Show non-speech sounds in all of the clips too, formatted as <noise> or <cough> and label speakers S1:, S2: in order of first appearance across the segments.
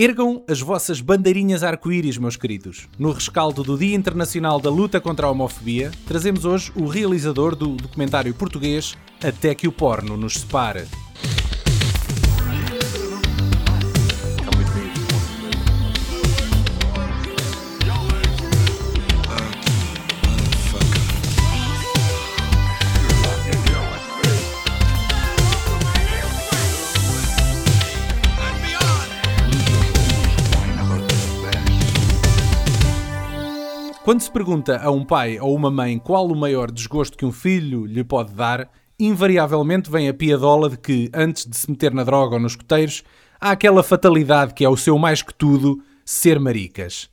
S1: Ergam as vossas bandeirinhas arco-íris, meus queridos. No rescaldo do Dia Internacional da Luta contra a Homofobia, trazemos hoje o realizador do documentário português Até que o Porno nos separe. Quando se pergunta a um pai ou uma mãe qual o maior desgosto que um filho lhe pode dar, invariavelmente vem a piadola de que, antes de se meter na droga ou nos coteiros, há aquela fatalidade que é o seu mais que tudo, ser maricas.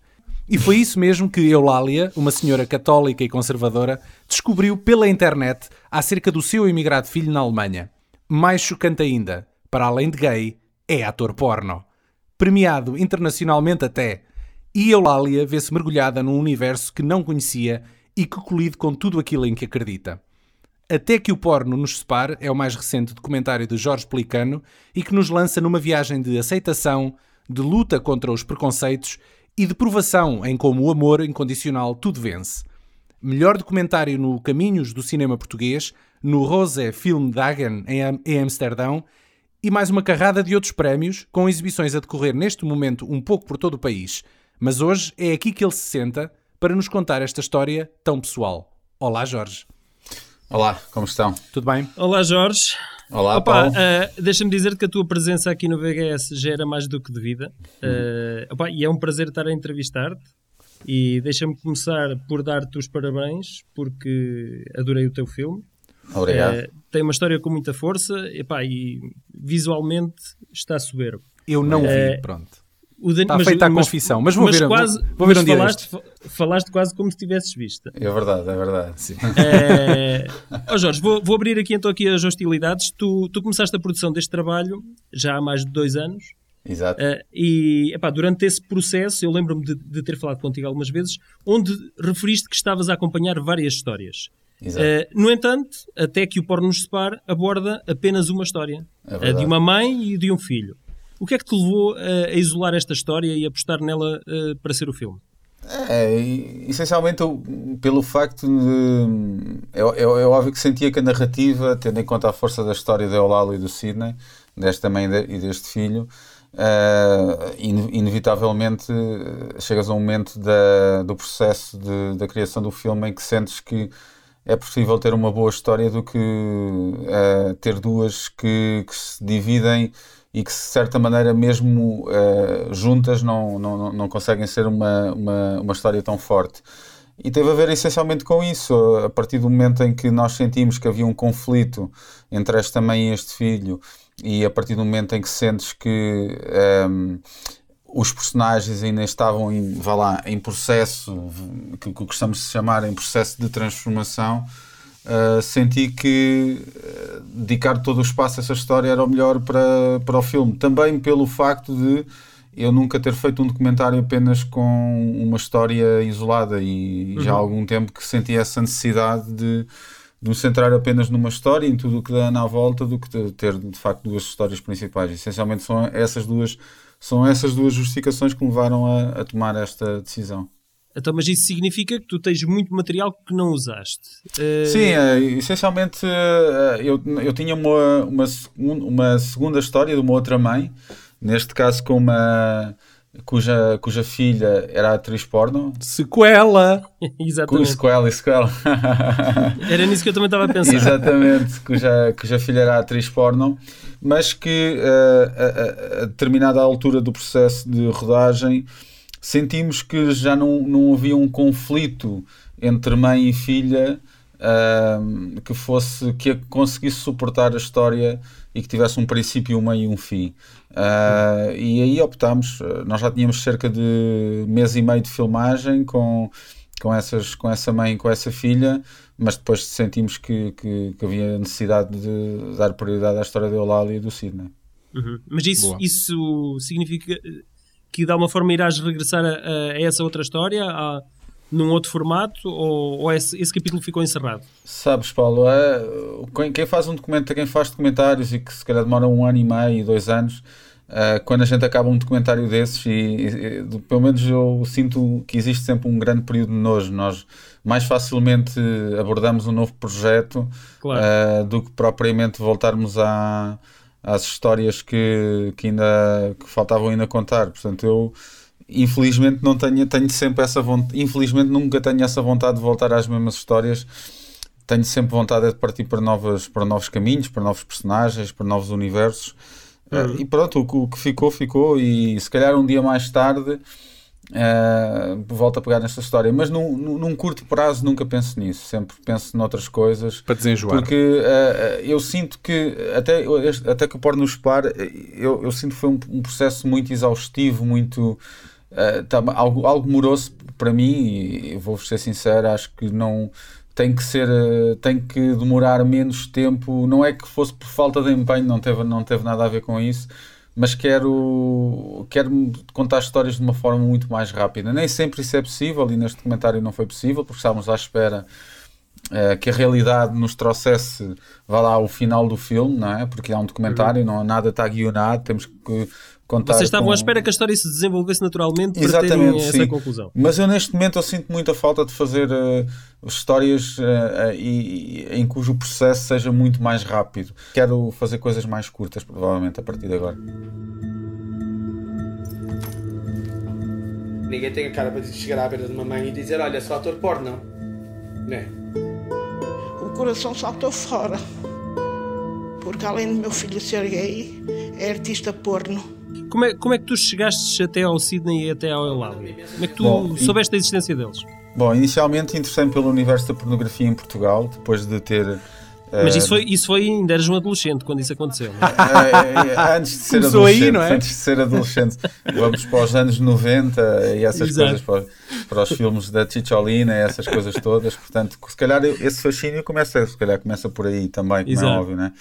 S1: E foi isso mesmo que Eulália, uma senhora católica e conservadora, descobriu pela internet acerca do seu imigrado filho na Alemanha. Mais chocante ainda, para além de gay, é ator porno. Premiado internacionalmente até, e Eulália vê-se mergulhada num universo que não conhecia e que colide com tudo aquilo em que acredita. Até que o porno nos separe é o mais recente documentário de Jorge Pelicano e que nos lança numa viagem de aceitação, de luta contra os preconceitos e de provação em como o amor incondicional tudo vence. Melhor documentário no Caminhos do Cinema Português, no Rose Film Dagen em Amsterdão e mais uma carrada de outros prémios, com exibições a decorrer neste momento um pouco por todo o país. Mas hoje é aqui que ele se senta para nos contar esta história tão pessoal. Olá, Jorge.
S2: Olá, como estão?
S1: Tudo bem?
S3: Olá, Jorge.
S2: Olá,
S3: opa,
S2: Paulo.
S3: Uh, Deixa-me dizer que a tua presença aqui no VHS já era mais do que devida. Uh, opa, e é um prazer estar a entrevistar-te. E deixa-me começar por dar-te os parabéns, porque adorei o teu filme.
S2: Obrigado. Uh,
S3: tem uma história com muita força epá, e visualmente está soberbo.
S1: Eu não vi, pronto. Está mas, feita a
S3: mas,
S1: confissão, mas vou
S3: mas
S1: ver,
S3: quase,
S1: vou, vou ver um dia
S3: falaste, falaste quase como se tivesses visto.
S2: É verdade, é verdade.
S1: Sim.
S3: É... Oh Jorge, vou, vou, abrir aqui então aqui as hostilidades. Tu, tu começaste a produção deste trabalho já há mais de dois anos.
S2: Exato.
S3: Uh, e epá, durante esse processo, eu lembro-me de, de, ter falado contigo algumas vezes, onde referiste que estavas a acompanhar várias histórias.
S2: Exato.
S3: Uh, no entanto, até que o Porno nos separe, aborda apenas uma história.
S2: É
S3: a de uma mãe e de um filho. O que é que te levou a, isolar esta história e apostar nela uh, para ser o filme?
S2: É, essencialmente pelo facto de. É, é, é, óbvio que sentia que a narrativa, tendo em conta a força da história da Eulalo e do Sidney, desta mãe e deste filho, uh, inevitavelmente chegas a um momento da, do processo de, da criação do filme em que sentes que é possível ter uma boa história do que uh, ter duas que, que se dividem e que, de certa maneira, mesmo uh, juntas, não, não, não conseguem ser uma, uma, uma história tão forte. E teve a ver essencialmente com isso. A partir do momento em que nós sentimos que havia um conflito entre esta mãe e este filho, e a partir do momento em que sentes que um, ehm, os personagens ainda estavam em, vá lá, em processo, que, que gostamos de chamar em processo de transformação, Uh, senti que uh, dedicar todo o espaço a essa história era o melhor para, para o filme. Também pelo facto de eu nunca ter feito um documentário apenas com uma história isolada e uhum. já há algum tempo que senti essa necessidade de, de me centrar apenas numa história, em tudo o que dá na volta, do que ter de facto duas histórias principais. Essencialmente são essas duas, são essas duas justificações que me levaram a, a tomar esta decisão.
S3: Então, mas isso significa que tu tens muito material que não usaste. Uh...
S2: Sim, uh, essencialmente uh, eu, eu tinha uma, uma, uma segunda história de uma outra mãe, neste caso com uma cuja, cuja filha era atriz porno.
S1: Sequela! <laughs>
S3: Exatamente.
S2: Sequela e sequela. <laughs>
S3: era nisso que eu também estava a pensar.
S2: Exatamente, cuja, cuja filha era atriz porno, mas que a, a, a determinada altura do processo de rodagem sentimos que já não, não havia um conflito entre mãe e filha uh, que fosse que conseguisse suportar a história e que tivesse um princípio, um meio e um fim. Uh, e aí optámos, nós já tínhamos cerca de mês e meio de filmagem com, com, essas, com essa mãe e com essa filha, mas depois sentimos que, que, que havia necessidade de dar prioridade à história da Eulália e do Sidney.
S3: Uhum. Mas isso, isso significa que de alguma forma irás regressar a, a essa outra história, a, num outro formato, ou, ou esse, esse, capítulo ficou encerrado?
S2: Sabes, Paulo, é, quem faz um documento, quem faz documentários e que se calhar demora um ano e meio, dois anos, uh, quando a gente acaba um documentário desses, e, e, e, pelo menos eu sinto que existe sempre um grande período de nojo. Nós mais facilmente abordamos um novo projeto claro. uh, do que propriamente voltarmos à, às histórias que, que ainda que faltavam ainda contar. Portanto, eu infelizmente não tenho, tenho sempre essa vontade, infelizmente nunca tenho essa vontade de voltar às mesmas histórias. Tenho sempre vontade de partir para, novas, para novos caminhos, para novos personagens, para novos universos. Uhum. Uh, e pronto, o, o, que ficou, ficou. E se calhar um dia mais tarde uh, volto a pegar nesta história. Mas num, num, curto prazo nunca penso nisso. Sempre penso noutras coisas.
S1: Para desenjoar.
S2: Porque uh, eu sinto que, até, até que o Porno Spar, eu, eu sinto que foi um, um processo muito exaustivo, muito uh, tá, algo, algo moroso para mim, e vou ser sincero, acho que não tem que ser tem que demorar menos tempo não é que fosse por falta de empenho não teve não teve nada a ver com isso mas quero quero contar histórias de uma forma muito mais rápida nem sempre isso é possível e neste comentário não foi possível porque estávamos à espera uh, que a realidade nos trouxesse vá lá o final do filme não é porque há um documentário uhum. não nada está guionado temos que
S3: contar. Vocês estavam com... à espera que a história se desenvolvesse naturalmente para terem essa sim. conclusão.
S2: Mas eu neste momento eu sinto muita falta de fazer uh, histórias uh, uh, e, em cujo processo seja muito mais rápido. Quero fazer coisas mais curtas, provavelmente, a partir de agora.
S4: Ninguém tem a cara para chegar à beira de uma mãe e dizer: Olha, sou ator porno. Não é?
S5: O coração saltou fora. Porque além do meu filho ser gay, é artista porno.
S3: Como é, como é que tu chegaste até ao Sydney e até ao Eulália? Como é que tu Bom, soubeste a existência deles?
S2: Bom, inicialmente interessei-me pelo universo da pornografia em Portugal, depois de ter
S3: mas isso foi, isso foi ainda eras um adolescente quando isso aconteceu.
S2: É? É, é, antes de ser Começou adolescente, aí, não é? Antes de ser adolescente, vamos para os anos 90 e essas Exato. coisas, para, para, os filmes da Chicholina e essas coisas todas. Portanto, se calhar esse fascínio começa, se calhar começa por aí também, como Exato. é óbvio, né?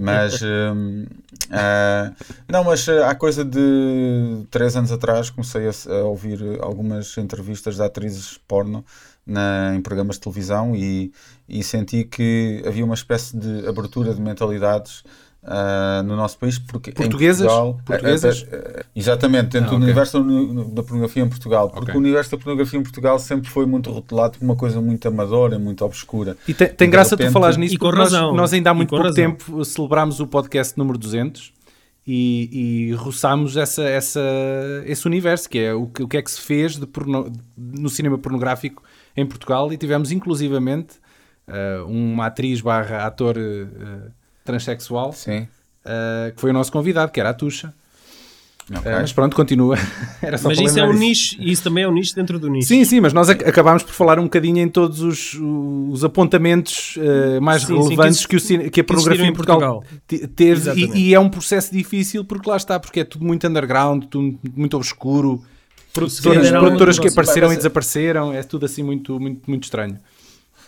S2: Mas hum, uh, não, mas eh, há coisa de três anos atrás comecei a, a ouvir algumas entrevistas de atrizes porno na, em programas de televisão e, e senti que havia uma espécie de abertura de mentalidades Uh, no nosso país, porque
S1: portuguesas,
S2: Portugal,
S1: portuguesas?
S2: Uh, exatamente, dentro ah, okay. do universo da pornografia em Portugal, porque okay. o universo da pornografia em Portugal sempre foi muito rotulado como uma coisa muito amadora, muito obscura.
S1: E tem, tem graça repente... tu falares nisso, e porque nós, nós, ainda há muito pouco razão. tempo celebrámos o podcast número 200 e, e roçámos essa, essa, esse universo, que é o que, o que é que se fez de porno, no cinema pornográfico em Portugal e tivemos inclusivamente uh, uma atriz barra ator uh, transexual
S2: Sim.
S1: Uh, que foi o nosso convidado, que era a Tuxa. Okay. mas pronto, continua. <laughs>
S3: mas isso é um nicho, isso também é um nicho dentro do nicho.
S1: Sim, sim, mas nós ac acabámos por falar um bocadinho em todos os, os apontamentos mais sim, relevantes sim, que, que, o, que, a pornografia em Portugal, Portugal. teve. E, e, é um processo difícil porque lá está, porque é tudo muito underground, tudo muito obscuro Produtoras, produtoras que apareceram e desapareceram, é tudo assim muito, muito, muito estranho.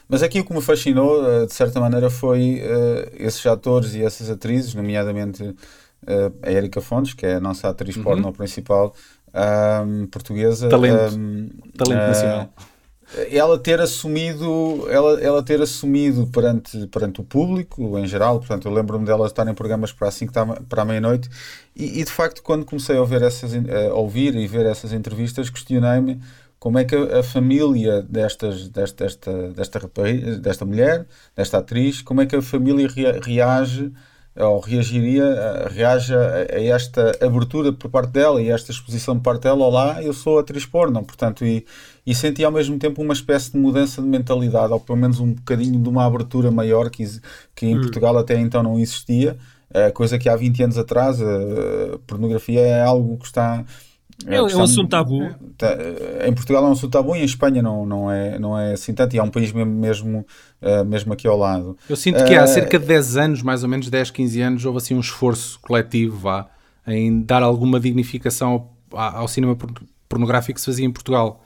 S2: Mas aqui o que me fascinou, eh, de certa maneira, foi uh, esses atores e essas atrizes, nomeadamente uh, a Erika Fontes, que é a nossa atriz uhum. porno principal um, portuguesa.
S1: Talento. Um, Talento uh, nacional
S2: ela ter assumido ela, ela ter assumido perante, perante o público em geral, portanto eu lembro-me dela estar em programas para assim para a meia-noite e, e, de facto quando comecei a ouvir, essas, a ouvir e ver essas entrevistas questionei-me como é que a, a família destas, desta, desta, desta, desta mulher, desta atriz, como é que a família reage ou reagiria, reage a, esta abertura por parte dela e esta exposição por parte dela, olá, eu sou atriz porno, portanto, e, e senti ao mesmo tempo uma espécie de mudança de mentalidade, ou pelo menos um bocadinho de uma abertura maior que, que em hum. Portugal até então não existia, é, coisa que há 20 anos atrás a pornografia é algo que está
S3: é, é, um assunto tabu.
S2: Tá, em Portugal é um assunto tabu e em Espanha não, não, é, não é assim tanto, e é um país mesmo, mesmo, uh, mesmo aqui ao lado.
S1: Eu sinto que há uh, cerca de 10 anos, mais ou menos 10, 15 anos, houve assim um esforço coletivo vá, em dar alguma dignificação ao, ao cinema pornográfico que se fazia em Portugal.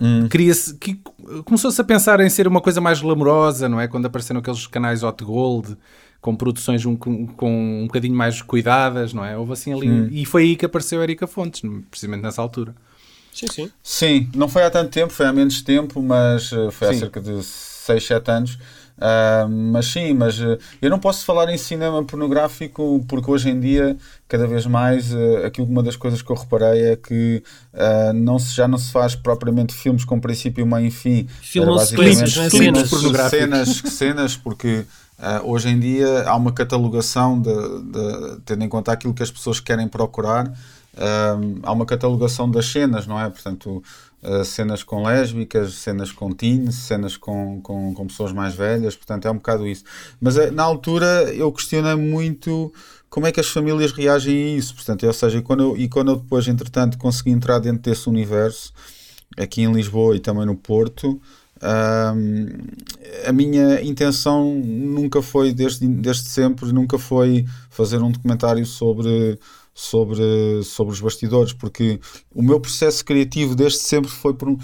S1: Hum. Queria-se, que, começou-se a pensar em ser uma coisa mais glamourosa, não é? Quando apareceram aqueles canais Hot Gold com produções um, com, com um bocadinho mais cuidadas, não é? Houve assim ali. Hum. E foi aí que apareceu a Erika Fontes, precisamente nessa altura.
S3: Sim, sim.
S2: Sim, não foi há tanto tempo, foi há menos tempo, mas eh, foi sim. há cerca de 6, 7 anos. Uh, mas sim, mas uh, eu não posso falar em cinema pornográfico porque hoje em dia, cada vez mais, uh, aquilo uma das coisas que eu reparei é que não se, já não se faz propriamente filmes com princípio, meio e fim.
S3: Filmes clipes,
S2: cenas,
S3: cenas
S2: Cenas, cenas, porque hoje em dia há uma catalogação, de, de, tendo em conta aquilo que as pessoas querem procurar, há uma catalogação das cenas, não é? Portanto, uh, cenas com lésbicas, cenas com teens, cenas com, com, com, pessoas mais velhas, portanto é um bocado isso. Mas uh, na altura eu questionei muito como é que as famílias reagem a isso, portanto, ou seja, e quando eu, e quando eu depois, entretanto, consegui entrar dentro desse universo, aqui em Lisboa e também no Porto, a minha intenção nunca foi, desde, desde sempre, nunca foi fazer um documentário sobre sobre, sobre os bastidores, porque o meu processo criativo desde sempre foi por um,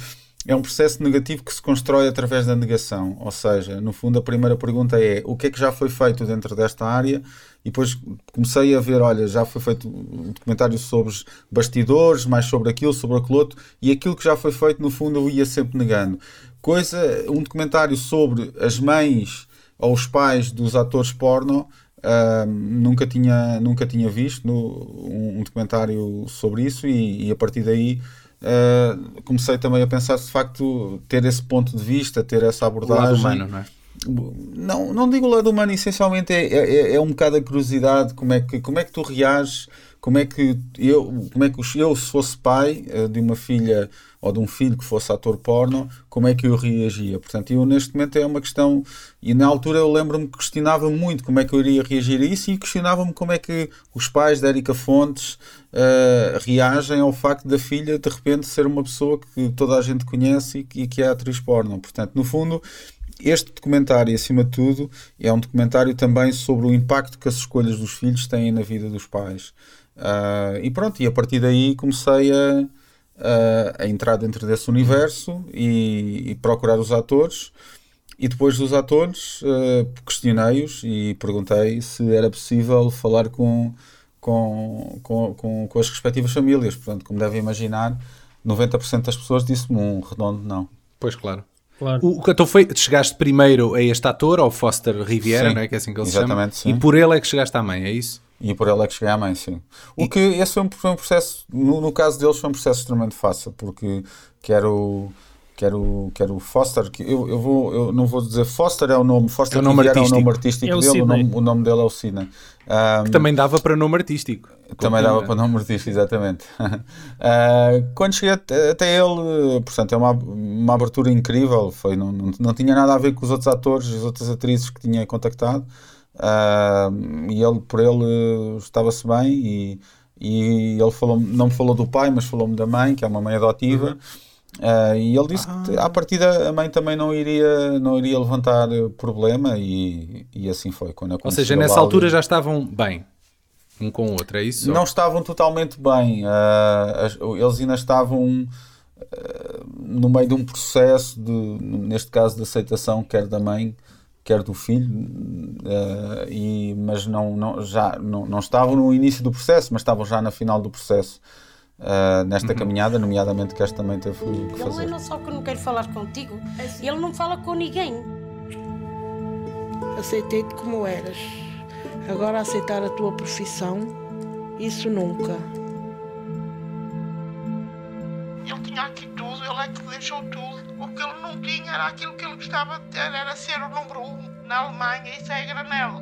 S2: é um processo negativo que se constrói através da negação. Ou seja, no fundo, a primeira pergunta é o que é que já foi feito dentro desta área? E depois comecei a ver, olha, já foi feito um documentário sobre bastidores, mais sobre aquilo, sobre aquilo outro, e aquilo que já foi feito, no fundo, eu ia sempre negando. Coisa, um documentário sobre as mães ou os pais dos atores porno, Uh, nunca, tinha, nunca tinha visto no, um, um, documentário sobre isso e, e a partir daí uh, comecei também a pensar se de facto ter esse ponto de vista, ter essa abordagem. O
S1: lado humano, não é?
S2: Não, não digo o lado humano, essencialmente é, é, é um bocado a curiosidade, como é que, como é que tu reages, como é que eu, como é que eu, se fosse pai uh, de uma filha ou de um filho que fosse ator porno, como é que eu reagia. Portanto, eu neste momento é uma questão, e na altura eu lembro-me que questionava muito como é que eu iria reagir a isso e questionava-me como é que os pais da Erika Fontes uh, reagem ao facto da filha de repente ser uma pessoa que toda a gente conhece e e que é atriz porno. Portanto, no fundo, este documentário, acima de tudo, é um documentário também sobre o impacto que as escolhas dos filhos têm na vida dos pais. Uh, e pronto, e a partir daí comecei a, a, a entrar dentro desse universo e, e, procurar os atores. E depois dos atores, uh, questionei-os e perguntei se era possível falar com, com, com, com, com as respectivas famílias. Portanto, como devem imaginar, 90% das pessoas disse-me um redondo não.
S1: Pois, claro. Claro. O, então foi, chegaste primeiro a este ator, ao Foster Riviera,
S2: sim,
S1: não é? Que é assim que ele se chama. Sim. E por ele é que chegaste à mãe, é isso?
S2: E por ela é que cheguei à mãe, sim. O e... que esse foi um, foi um processo, no, no, caso deles, foi um processo extremamente fácil, porque quero. Quero, quero Foster, que eu, eu, vou, eu não vou dizer Foster é o nome, Foster
S1: é o nome
S2: artístico,
S1: é o
S2: nome artístico é o dele, o nome, o nome, dele é o Sidney.
S1: Um, que também dava para nome artístico.
S2: Também dava para nome artístico, exatamente. uh, <laughs> quando cheguei até ele, portanto, é uma, uma abertura incrível, foi, não, não, não tinha nada a ver com os outros atores as outras atrizes que tinha contactado. Uh, e ele, por ele, estava-se bem e, e ele falou, não me falou do pai, mas falou-me da mãe, que é uma mãe adotiva. Uhum. Uh, e ele disse ah. que à partida a mãe também não iria, não iria levantar problema e, e assim foi. Quando
S1: Ou seja, nessa altura já estavam bem um com o outro, é isso?
S2: Não estavam totalmente bem. Uh, eles ainda estavam uh, no meio de um processo, de, neste caso, de aceitação, quer da mãe, quer do filho, uh, e, mas não, não, já, não, não estavam no início do processo, mas estavam já na final do processo. Uh, nesta uhum. caminhada, nomeadamente que esta também teve que fazer.
S6: Ele não é só que não quero falar contigo, ele não fala com ninguém.
S5: Aceitei-te como eras. Agora aceitar a tua profissão, isso nunca.
S7: Ele tinha aqui ele é que deixou tudo. O que ele não tinha era aquilo que ele gostava de ter, era ser o número um na Alemanha, isso é granel.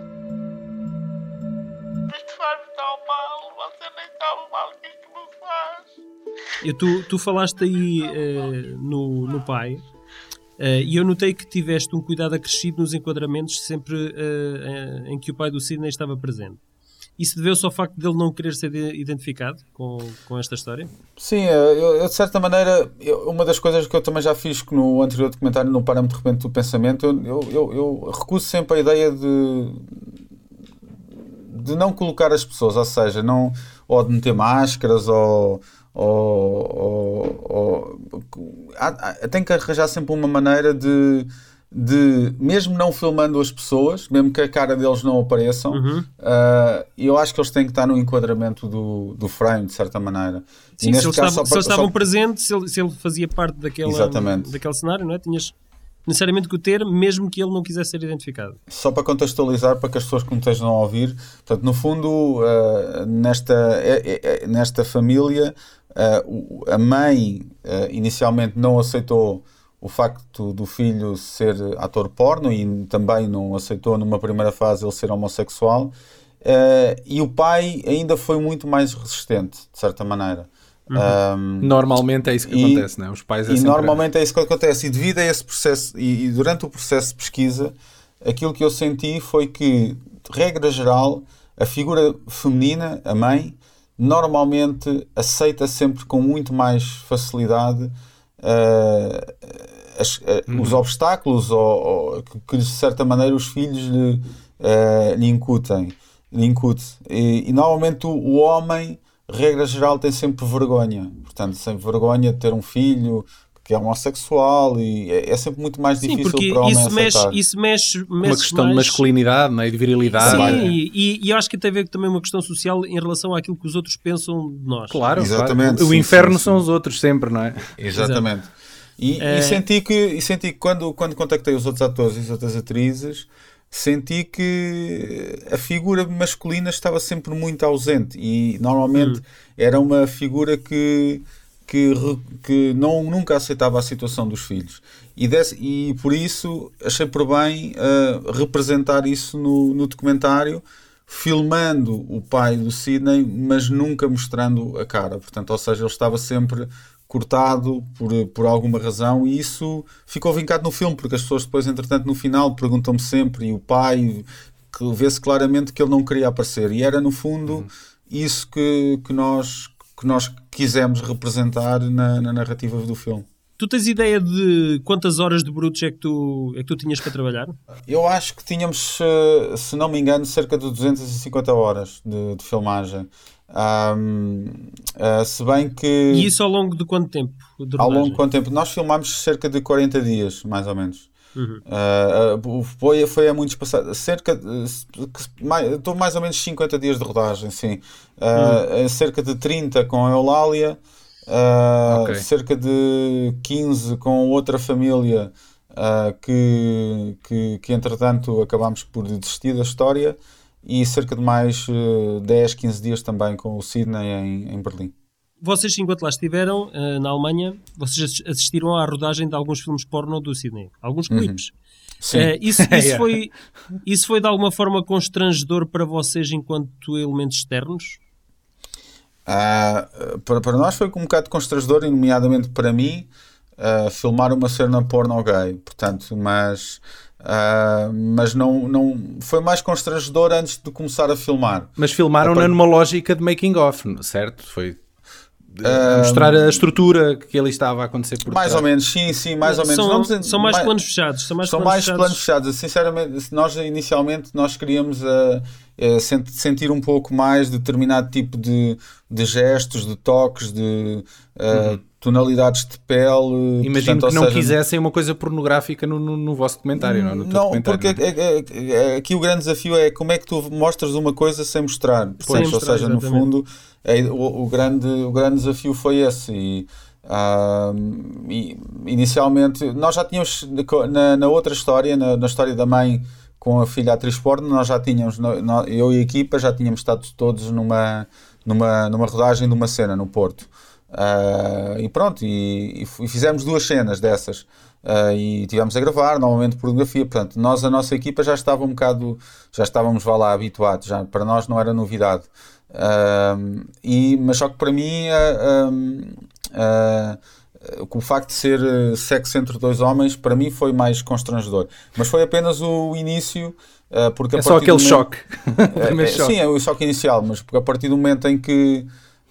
S7: Isto faz-me tão mal, você nem sabe mal que isto me faz.
S3: E tu, tu falaste aí uh, no, no pai, uh, e eu notei que tiveste um cuidado acrescido nos enquadramentos sempre uh, em que o pai do Sidney estava presente. Isso deveu-se ao facto dele não querer ser identificado com, com esta história?
S2: Sim, eu, eu de certa maneira, eu, uma das coisas que eu também já fiz no anterior documentário, no Parâmetro de Repente do Pensamento, eu, eu, eu, recuso sempre a ideia de, de não colocar as pessoas, ou seja, não, ou de meter máscaras, ou. ou, ou, ou há, há, tem que arranjar sempre uma maneira de de, mesmo não filmando as pessoas, mesmo que a cara deles não apareçam, uhum. uh, eu acho que eles têm que estar no enquadramento do, do frame, de certa maneira.
S3: Sim, se, eles, estavam, se eles estavam presentes, se ele, se ele, fazia parte daquela, daquele cenário, não é? Tinhas necessariamente com o ter, mesmo que ele não quisesse ser identificado.
S2: Só para contextualizar, para que as pessoas que me estejam a ouvir, portanto, no fundo, uh, nesta, é, é, nesta família, uh, a mãe inicialmente não aceitou o facto do filho ser ator porno e também não aceitou numa primeira fase ele ser homossexual. e o pai ainda foi muito mais resistente, de certa maneira.
S1: Uhum. Um, normalmente é isso que e, acontece, não é? Os pais é
S2: E normalmente é isso que acontece. E devido a esse processo, e, e, durante o processo de pesquisa, aquilo que eu senti foi que, de regra geral, a figura feminina, a mãe, normalmente aceita sempre com muito mais facilidade uh, as, uh, uhum. os obstáculos ou, ou, que, de certa maneira, os filhos lhe, uh, lhe incutem. Lhe incute. E, e normalmente o, o homem regra geral, tem sempre vergonha. Portanto, sempre vergonha de ter um filho que é homossexual e é, é sempre muito mais difícil Sim, para o homem
S3: isso mexe, isso mexe, mexe
S1: Uma questão
S3: mais...
S1: de masculinidade né, e de virilidade.
S3: Sim, e, e, acho que tem a ver também uma questão social em relação àquilo que os outros pensam de nós.
S1: Claro, Exatamente, claro. o inferno sim, são os outros sempre, não é?
S2: Exatamente. E, é... e, senti que, e senti que quando, quando contactei os outros atores e as outras atrizes senti que a figura masculina estava sempre muito ausente e normalmente hum. era uma figura que, que, que não, nunca aceitava a situação dos filhos. E, desse, e por isso achei por bem uh, representar isso no, no documentário, filmando o pai do Sidney, mas nunca mostrando a cara. Portanto, ou seja, ele estava sempre cortado por, por alguma razão e isso ficou vincado no filme, porque as pessoas depois, entretanto, no final perguntam-me sempre, e o pai, que vê-se claramente que ele não queria aparecer. E era, no fundo, uhum. isso que, que, nós, que nós quisemos representar na, na narrativa do filme.
S3: Tu tens ideia de quantas horas de brutos é que tu, é que tu tinhas para trabalhar?
S2: Eu acho que tínhamos, eh, se não me engano, cerca de 250 horas de, de filmagem. Um, uh, se bem que.
S3: E isso ao longo de quanto tempo?
S2: De ao longo de quanto tempo? Nós filmámos cerca de 40 dias, mais ou menos. Uhum. Uh, foi, foi a muito espaçado. Cerca de. Estou mais ou menos 50 dias de rodagem, sim. Uh, uhum. Cerca de 30 com a Eulália. Uh, okay. cerca de 15 com outra família que, que, que entretanto acabámos por desistir da história e cerca de mais uh, 10, 15 dias também com o Sydney em, em Berlim.
S3: Vocês, enquanto lá estiveram, uh, na Alemanha, vocês assistiram à rodagem de alguns filmes porno do Sydney, alguns uhum. clipes. Sim. Uh, isso, <laughs> isso, foi, isso foi de alguma forma constrangedor para vocês enquanto elementos externos?
S2: Uh, para, para nós foi um bocado constrangedor, nomeadamente para mim, uh, filmar uma cena porno gay. Portanto, mas Uh, mas não, não foi mais constrangedor antes de começar a filmar.
S1: Mas filmaram-na numa lógica de making off, certo? Foi uh, mostrar a estrutura que ali estava a acontecer por
S2: Mais trás. ou menos, sim, sim, mais ou menos.
S3: São, Vamos, são mais, mais, planos fechados. São mais,
S2: são
S3: planos,
S2: mais
S3: fechados.
S2: planos fechados. Sinceramente, nós inicialmente nós queríamos uh, sentir um pouco mais de determinado tipo de, de gestos, de toques, de uhum tonalidades de pele.
S1: Imagino portanto, que não seja, quisessem uma coisa pornográfica no, no, no vosso documentário, não? No
S2: não, porque não? É, é, é, aqui o grande desafio é como é que tu mostras uma coisa sem mostrar. Pois, sem ou mostrar, seja, exatamente. no fundo, é, o, o, grande, o grande desafio foi esse. E, e, inicialmente, nós já tínhamos na, na outra história, na, na, história da mãe com a filha atriz porno, nós já tínhamos, eu e a equipa já tínhamos estado todos numa, numa, numa rodagem de uma cena no Porto. Uh, e pronto, e, e, fizemos duas cenas dessas uh, e tivemos a gravar, normalmente pornografia. Portanto, nós, a nossa equipa, já estava um bocado, já estávamos vá lá habituados, já, para nós não era novidade. Uh, e, mas só que para mim, o facto de ser sexo entre dois homens, para mim foi mais constrangedor. Mas foi apenas o início. porque
S1: é só aquele momento, choque. <laughs>
S2: é, é, choque. Sim, é o choque inicial, mas porque a partir do momento em que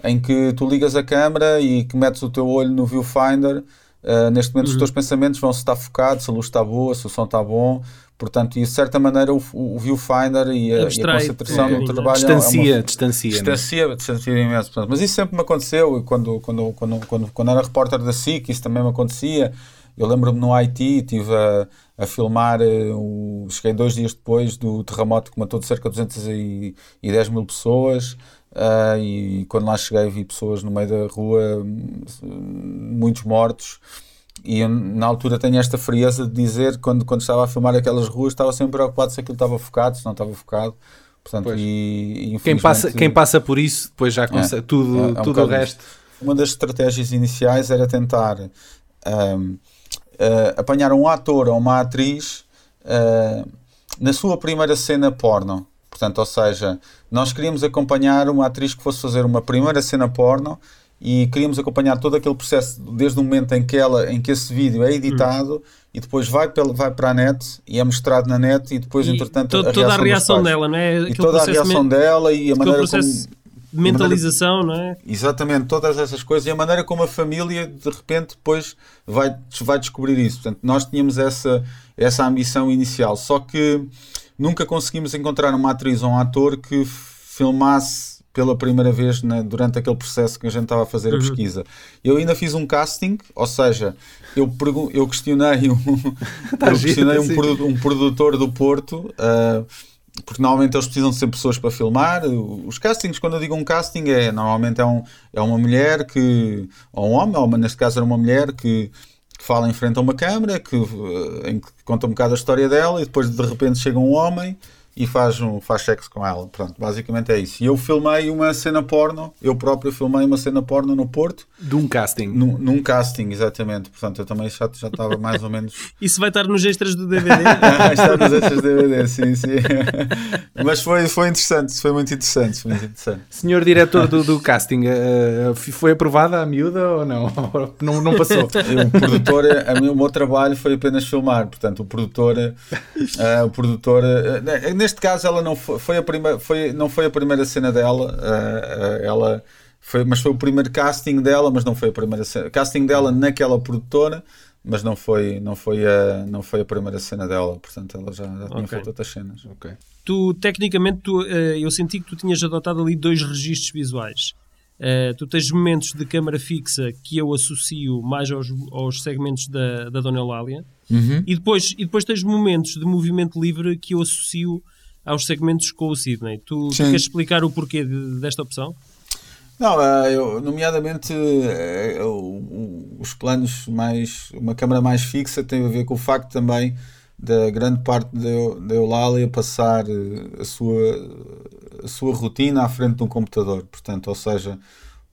S2: em que tu ligas a câmera e que metes o teu olho no viewfinder. Uh, neste momento, uhum. os teus pensamentos vão se estar focados, se a luz está boa, se o som está bom. Portanto, e de certa maneira, o, o viewfinder e a, e a concentração no trabalho.
S1: Distancia,
S2: é uma,
S1: distancia.
S2: Distancia, né? distancia imenso. Portanto, mas isso sempre me aconteceu. Quando, quando, quando, quando, quando era repórter da SIC, isso também me acontecia. Eu lembro-me no Haiti, estive a, a filmar, uh, cheguei dois dias depois do terremoto que matou de cerca de 210 mil pessoas. Uh, e quando lá cheguei vi pessoas no meio da rua, muitos mortos. E eu, na altura tenho esta frieza de dizer, quando, quando estava a filmar aquelas ruas, estava sempre preocupado se aquilo estava focado, se não estava focado. Portanto, e, e
S1: Quem passa, quem passa por isso, depois já consegue tudo,
S2: é, é um
S1: tudo o resto.
S2: Uma das estratégias iniciais era tentar ahm, ah, apanhar um ator ou uma atriz ah, na sua primeira cena porno. Portanto, ou seja, nós queríamos acompanhar uma atriz que fosse fazer uma primeira cena porno e queríamos acompanhar todo aquele processo desde o momento em que ela, em que esse vídeo é editado e depois vai pela, vai para a net e é mostrado na net e depois
S3: E
S2: entretanto
S3: to- toda a reação dela, não é?
S2: e toda a reação dela e a maneira
S3: processo
S2: como
S3: de mentalização, não é?
S2: Exatamente, todas essas coisas e a maneira como a família de repente depois vai, vai descobrir isso. Portanto, nós tínhamos essa, essa ambição inicial, só que nunca conseguimos encontrar uma atriz ou um ator que filmasse pela primeira vez na- durante aquele processo que a gente estava a fazer a pesquisa. Eu ainda fiz um casting, ou seja, eu, eu questionei, um, <laughs> <laughs> eu
S1: giro,
S2: questionei um, produ- um produtor do Porto. ah, porque normalmente eles precisam de ser pessoas para filmar. Os castings, quando eu digo um casting, é normalmente é, um, é uma mulher que, ou um homem, ou neste caso era uma mulher que, que fala em frente a uma câmara, que, eh, em que conta um bocado a história dela e depois de repente chega um homem e faz, um, faz sexo com ela. Pronto, basicamente é isso. E eu filmei uma cena porno, eu próprio filmei uma cena porno no Porto,
S1: De um casting.
S2: num, num casting, exatamente. Portanto, eu também já, já estava mais ou menos <laughs>
S3: Isso vai estar nos extras do DVD.
S2: ah, está nos extras DVD, sim, sim. <laughs> Mas foi, foi interessante, foi muito interessante, foi muito interessante.
S1: Senhor diretor do, do casting, f- foi aprovada a miúda ou não? <laughs> não, não passou?
S2: O produtor, a o meu trabalho foi apenas filmar, portanto, o produtor, ah, o produtor, ah, neste caso ela não foi, foi a primeira, foi, não foi a primeira cena dela, ah, ela foi, mas foi o primeiro casting dela, mas não foi a primeira cena, casting dela naquela produtora, mas não foi, não foi a, não foi a primeira cena dela, portanto, ela já, já tinha
S3: Ok.
S2: feito outras cenas.
S1: Ok.
S3: tu, tecnicamente, tu, eh, eu senti que tu tinhas adotado ali dois registros visuais. Eh, tu tens momentos de câmara fixa que eu associo mais aos, aos segmentos da, da Dona Eulália e, depois, e depois tens momentos de movimento livre que eu associo aos segmentos com o Sidney. Tu, tu queres explicar o porquê de- desta opção?
S2: Não, eh, eu, nomeadamente eh, o- os planos mais. Uma câmara mais fixa tem a ver com o facto também da grande parte da Eu- da Eulália passar eh, a sua, a sua rotina à frente de um computador. Portanto, ou seja,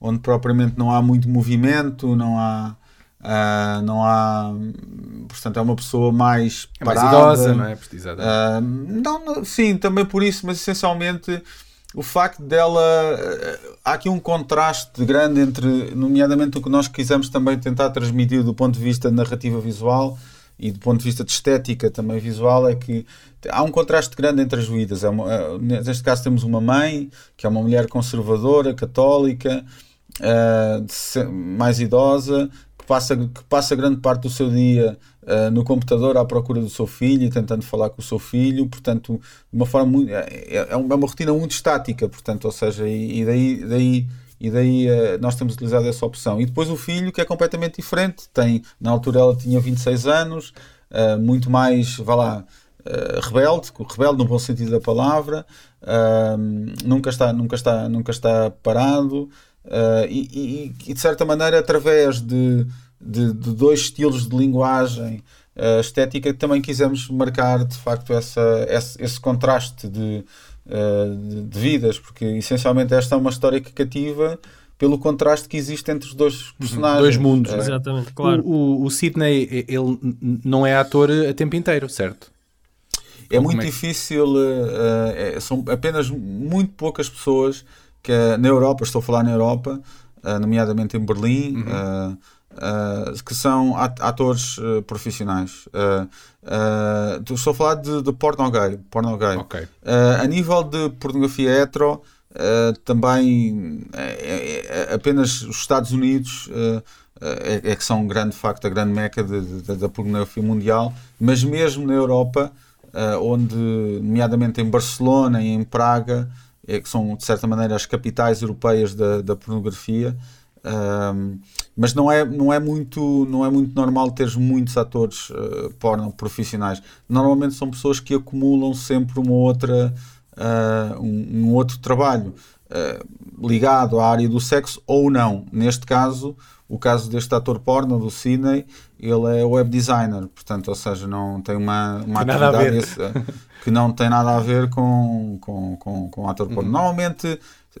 S2: onde propriamente não há muito movimento, não há. Ah, não há. Portanto, é uma pessoa mais.
S1: É mais
S2: parada,
S1: idosa, não é?
S2: Ah, não, sim, também por isso, mas essencialmente o facto dela. ah, Há aqui um contraste grande entre, nomeadamente, o que nós quisemos também tentar transmitir do ponto de vista de narrativa visual e do ponto de vista de estética também visual, é que há um contraste grande entre as vidas. É uma- neste caso, temos uma mãe que é uma mulher conservadora, católica, se- mais idosa, que passa, que passa grande parte do seu dia ah, no computador à procura do seu filho e tentando falar com o seu filho, portanto, de uma forma muito, é, é uma rotina muito estática, portanto, ou seja, e, e daí, daí, e daí ah, nós temos utilizado essa opção. E depois o filho, que é completamente diferente, tem, na altura ela tinha 26 anos, ah, muito mais, vá lá, Uh, rebelde, rebelde no bom sentido da palavra, uh, nunca, está, nunca, está, nunca está parado uh, e, e- e, de certa maneira através de, de, de dois estilos de linguagem uh, estética também quisemos marcar de facto essa, esse, esse contraste de, uh, de, de vidas, porque essencialmente esta é uma história que cativa pelo contraste que existe entre os dois personagens.
S1: Dois mundos, é?
S3: Exatamente, claro.
S1: O, o, o Sidney, ele não é ator a tempo inteiro, certo?
S2: É
S1: Ou
S2: muito
S1: é
S2: difícil, eh, eh, são apenas muito poucas pessoas que eh, na Europa, estou a falar na Europa, eh, nomeadamente em Berlim,
S1: Uhum.
S2: eh, que são at- atores eh, profissionais. Eh, estou a falar de, de porno gay. Porno gay.
S1: Ok.
S2: Eh, a nível de pornografia hetero, também é, é- é apenas os Estados Unidos é, é que são um grande de facto a grande meca de- de- da pornografia mundial, mas mesmo na Europa, onde, nomeadamente em Barcelona e em Praga, é que são de certa maneira as capitais europeias da, da pornografia. Ahm, mas não é, não, é muito, não é muito normal teres muitos atores eh, porno profissionais. Normalmente são pessoas que acumulam sempre uma outra, ah, um, um outro trabalho ah, ligado à área do sexo ou não. Neste caso, o caso deste ator porno do Sidney, ele é web designer, portanto, ou seja, não tem uma, uma
S1: Tem nada a ver.
S2: esse- que não tem nada a ver com, com, com, com ator porno.
S1: Uhum.
S2: Normalmente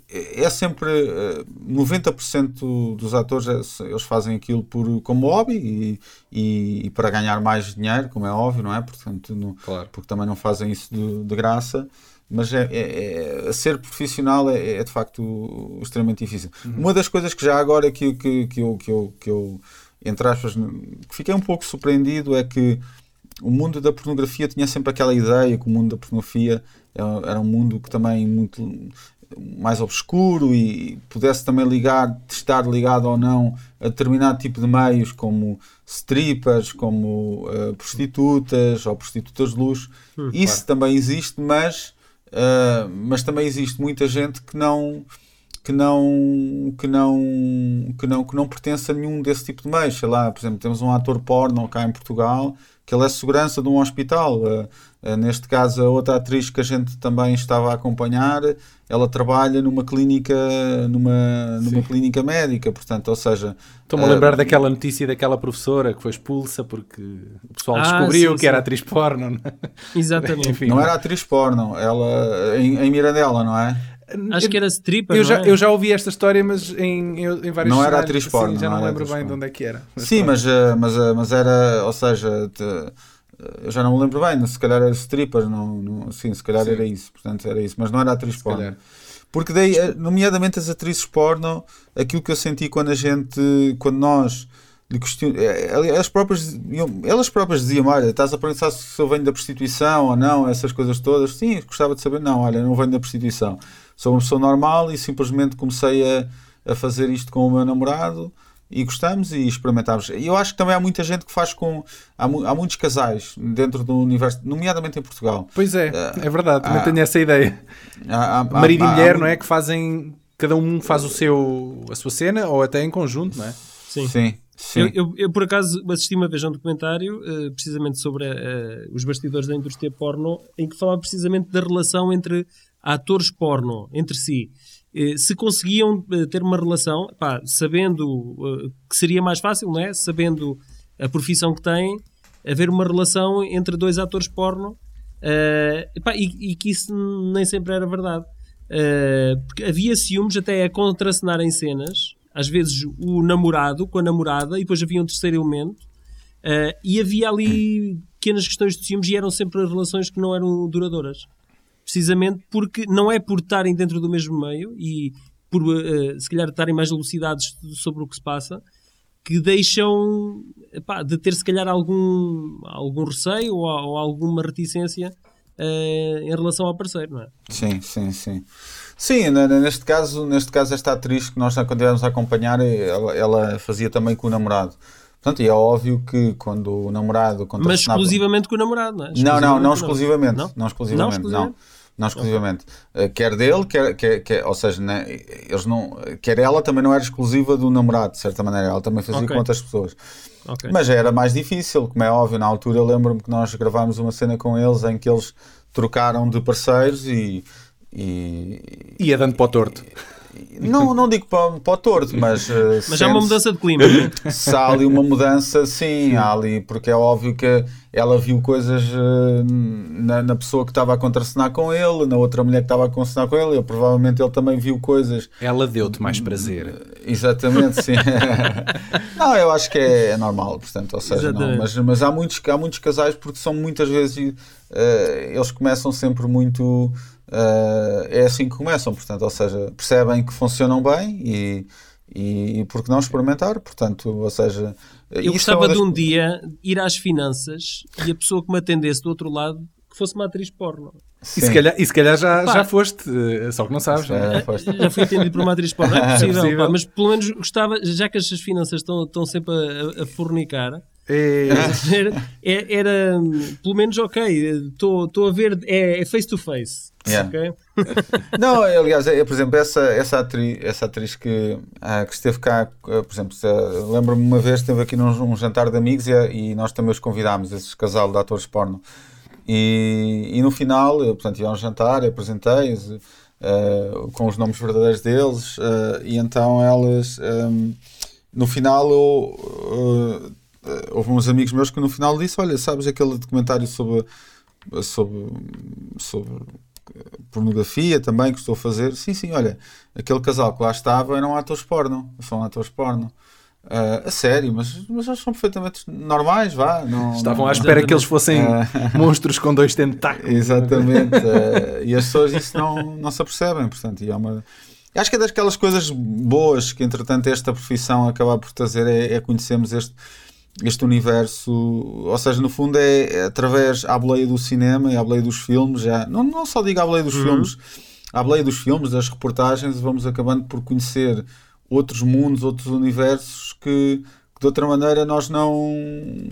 S2: é sempre eh, 90% dos atores é- eles fazem aquilo por, como hobby e, e, e para ganhar mais dinheiro, como é óbvio, não é? Portanto, no-
S1: Claro.
S2: porque também não fazem isso de, de graça. Mas é, é- é- ser profissional é, é de facto extremamente difícil. Uma das coisas que já agora que, que, que, eu, que, eu, que eu, entre aspas, que fiquei um pouco surpreendido é que o mundo da pornografia tinha sempre aquela ideia que o mundo da pornografia era era um mundo que também muito mais obscuro e pudesse também ligar, estar ligado ou não a determinado tipo de meios como strippers, como eh, prostitutas ou prostitutas de luxo. Isso também existe, mas, eh, mas também existe muita gente que não que não que não que não que não pertence a nenhum desse tipo de meios. Sei lá, por exemplo, temos um ator porno cá em Portugal que ele é segurança de um hospital. Eh, neste caso, a outra atriz que a gente também estava a acompanhar, ela trabalha numa clínica numa numa clínica médica, portanto, ou seja,
S1: Estou-me a
S2: eh,
S1: lembrar daquela notícia daquela professora que foi expulsa porque o pessoal
S3: Ah,
S1: descobriu
S3: sim,
S1: que era
S3: sim.
S1: atriz porno. não é? <laughs>
S3: Exatamente.
S1: Enfim,
S2: não era atriz porno, ela em, em Mirandela, não é?
S3: Acho que era stripper,
S1: eu
S3: não
S1: já,
S3: é?
S1: eu já ouvi esta história, mas em, em, em vários
S2: Não era atriz
S1: assim,
S2: porno,
S1: já
S2: não
S1: não,
S2: era
S1: lembro bem de
S2: porno.
S1: onde é que era. Mas
S2: Sim,
S1: pronto.
S2: mas, eh, mas, eh, mas era, ou seja, te- eh, eu já não me lembro bem, se calhar era stripper, não, não, sim, se calhar
S1: Sim.
S2: era isso, portanto era isso, mas não era atriz
S1: Se
S2: porno.
S1: calhar.
S2: Porque daí, eh, nomeadamente as atrizes porno, aquilo que eu senti quando a gente, quando nós lhe question... eh, elas próprias, elas próprias diziam, olha, estás a pensar se eu venho da prostituição ou não, essas coisas todas. Sim, gostava de saber, não, olha, não venho da prostituição. Sou uma pessoa normal e simplesmente comecei a, a fazer isto com o meu namorado e gostamos e experimentámos. E eu acho que também há muita gente que faz com. Há, mu- há muitos casais dentro do universo, nomeadamente em Portugal.
S1: Pois é, é verdade, também tenho essa ideia.
S2: Há- há-
S1: Marido e mulher,
S2: mu-
S1: não é? Que fazem. Cada um faz o seu, a sua cena ou até em conjunto, não é?
S3: Sim.
S2: Sim, sim.
S3: Eu, eu, eu, por acaso assisti uma vez a um documentário eh, precisamente sobre eh, os bastidores da indústria porno em que falava precisamente da relação entre atores porno entre si. Eh, se conseguiam eh, ter uma relação, pá, sabendo eh, que seria mais fácil, não é? Sabendo a profissão que têm, haver uma relação entre dois atores porno epá, e, e que isso nem sempre era verdade. Porque havia ciúmes até a contracenar em cenas, às vezes o namorado com a namorada, e depois havia um terceiro elemento, e havia ali pequenas questões de ciúmes e eram sempre relações que não eram duradouras. Precisamente porque não é por estarem dentro do mesmo meio e por eh, se calhar estarem mais elucidados sobre o que se passa, que deixam epá, de ter se calhar algum, algum receio ou, ou alguma reticência eh, em relação ao parceiro, não é?
S2: Sim, sim, sim. Sim, neste caso, neste caso esta atriz que nós continuamos a acompanhar, ela, ela fazia também com o namorado. Portanto, e é óbvio que quando o namorado
S3: Mas exclusivamente com o namorado, não é?
S2: Não, não, não
S3: Exclusivamente. Não?
S2: Não, exclusivamente. Não,
S3: exclusivamente?
S2: não exclusivamente. Eh, Quer dele, quer, quer, quer- ou seja, né, eles não, quer ela também não era exclusiva do namorado, de certa maneira. Ela também fazia
S3: Ok.
S2: com outras pessoas.
S3: Ok.
S2: Mas era mais difícil, como é óbvio. Na altura eu lembro-me que nós gravámos uma cena com eles em que eles trocaram de parceiros e. e-
S1: Ia dando para o torto. <laughs>
S2: não, não digo para, para o torto, mas. eh,
S3: Mas há uma mudança de clima. não é?
S2: se há ali uma mudança, sim, há ali, porque é óbvio que ela viu coisas eh, na, na pessoa que estava a contracenar com ele, na outra mulher que estava a contracenar com ele, e provavelmente ele também viu coisas,
S1: Ela deu-te mais prazer.
S2: exatamente, sim. <laughs> não, eu acho que é, é normal, portanto, ou seja, não, mas, mas há, muitos, há muitos casais porque são muitas vezes, eh, eles começam sempre muito. Eh, é assim que começam, portanto, ou seja, percebem que funcionam bem e, e, e por que não experimentar, portanto, ou seja,
S3: Eu
S2: é
S3: gostava
S2: uma das-
S3: de um dia ir às finanças e a pessoa que me atendesse do outro lado que fosse uma atriz porno.
S1: E se calhar, e se calhar já,
S3: Pá.
S1: já foste, eh, só que não sabes. é?
S2: É, foste.
S3: Já fui atendido por uma atriz porno, <laughs> é possível,
S1: possível.
S3: pá, mas pelo menos gostava, já que as finanças estão, estão sempre a, a fornicar,
S1: É,
S3: era, é- era, pelo menos ok, estou a ver, é, é face to face.
S2: Yeah.
S3: ok? <laughs> <laughs>
S2: Não, aliás, é, por exemplo, essa, essa, atriz, essa atriz que, ah, que esteve cá, ah, por exemplo, se- lembro-me uma vez, esteve aqui num um jantar de amigos e, e nós também os convidámos, esse casal de atores porno. E, e no final, eu, portanto, ia a um jantar, eu apresentei-os ah, com os nomes verdadeiros deles, ah, e então elas. ahm, no final eu, uh, houve uns amigos meus que no final disse, olha, sabes aquele documentário sobre, sobre, sobre pornografia também que estou a fazer? Sim, sim, olha, aquele casal que lá estava eram atores porno, são atores porno. Uh, a sério, mas, mas eles são perfeitamente normais, vá. Não,
S1: Estavam
S2: não,
S1: à espera que eles fossem <laughs> monstros com dois tentáculos.
S2: Exatamente. uh, e as pessoas isso não, não se apercebem, portanto, e é uma... Acho que é daquelas coisas boas que, entretanto, esta profissão acaba por trazer é, é conhecermos este, este universo, ou seja, no fundo é, é através à boleia do cinema e à boleia dos filmes, já, não, não só digo à boleia dos uhum. filmes, à boleia dos filmes, das reportagens, vamos acabando por conhecer outros mundos, outros universos que, que de outra maneira nós não,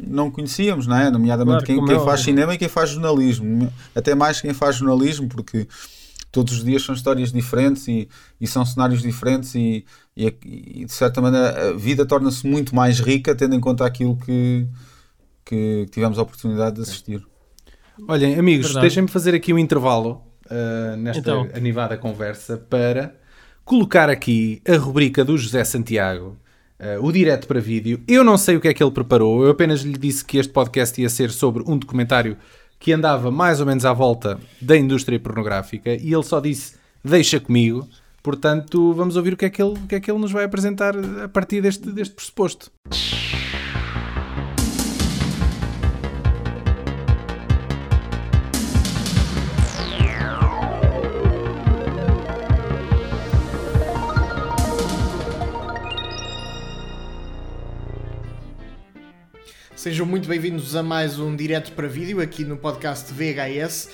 S2: não conhecíamos, não é? Nomeadamente claro, quem, quem é faz cinema e quem faz jornalismo, até mais quem faz jornalismo, porque todos os dias são histórias diferentes e, e são cenários diferentes e, e, e, de certa maneira a vida torna-se muito mais rica tendo em conta aquilo que, que tivemos a oportunidade de assistir.
S1: Olhem, amigos, deixem-me fazer aqui um intervalo uh, nesta então. animada conversa para colocar aqui a rubrica do José Santiago, uh, o direto para vídeo. Eu não sei o que é que ele preparou, eu apenas lhe disse que este podcast ia ser sobre um documentário que andava mais ou menos à volta da indústria pornográfica e ele só disse deixa comigo. Portanto, vamos ouvir o que é que ele, o que é que ele nos vai apresentar a partir deste, deste pressuposto.
S8: Sejam muito bem-vindos a mais um direto para vídeo aqui no podcast VHS.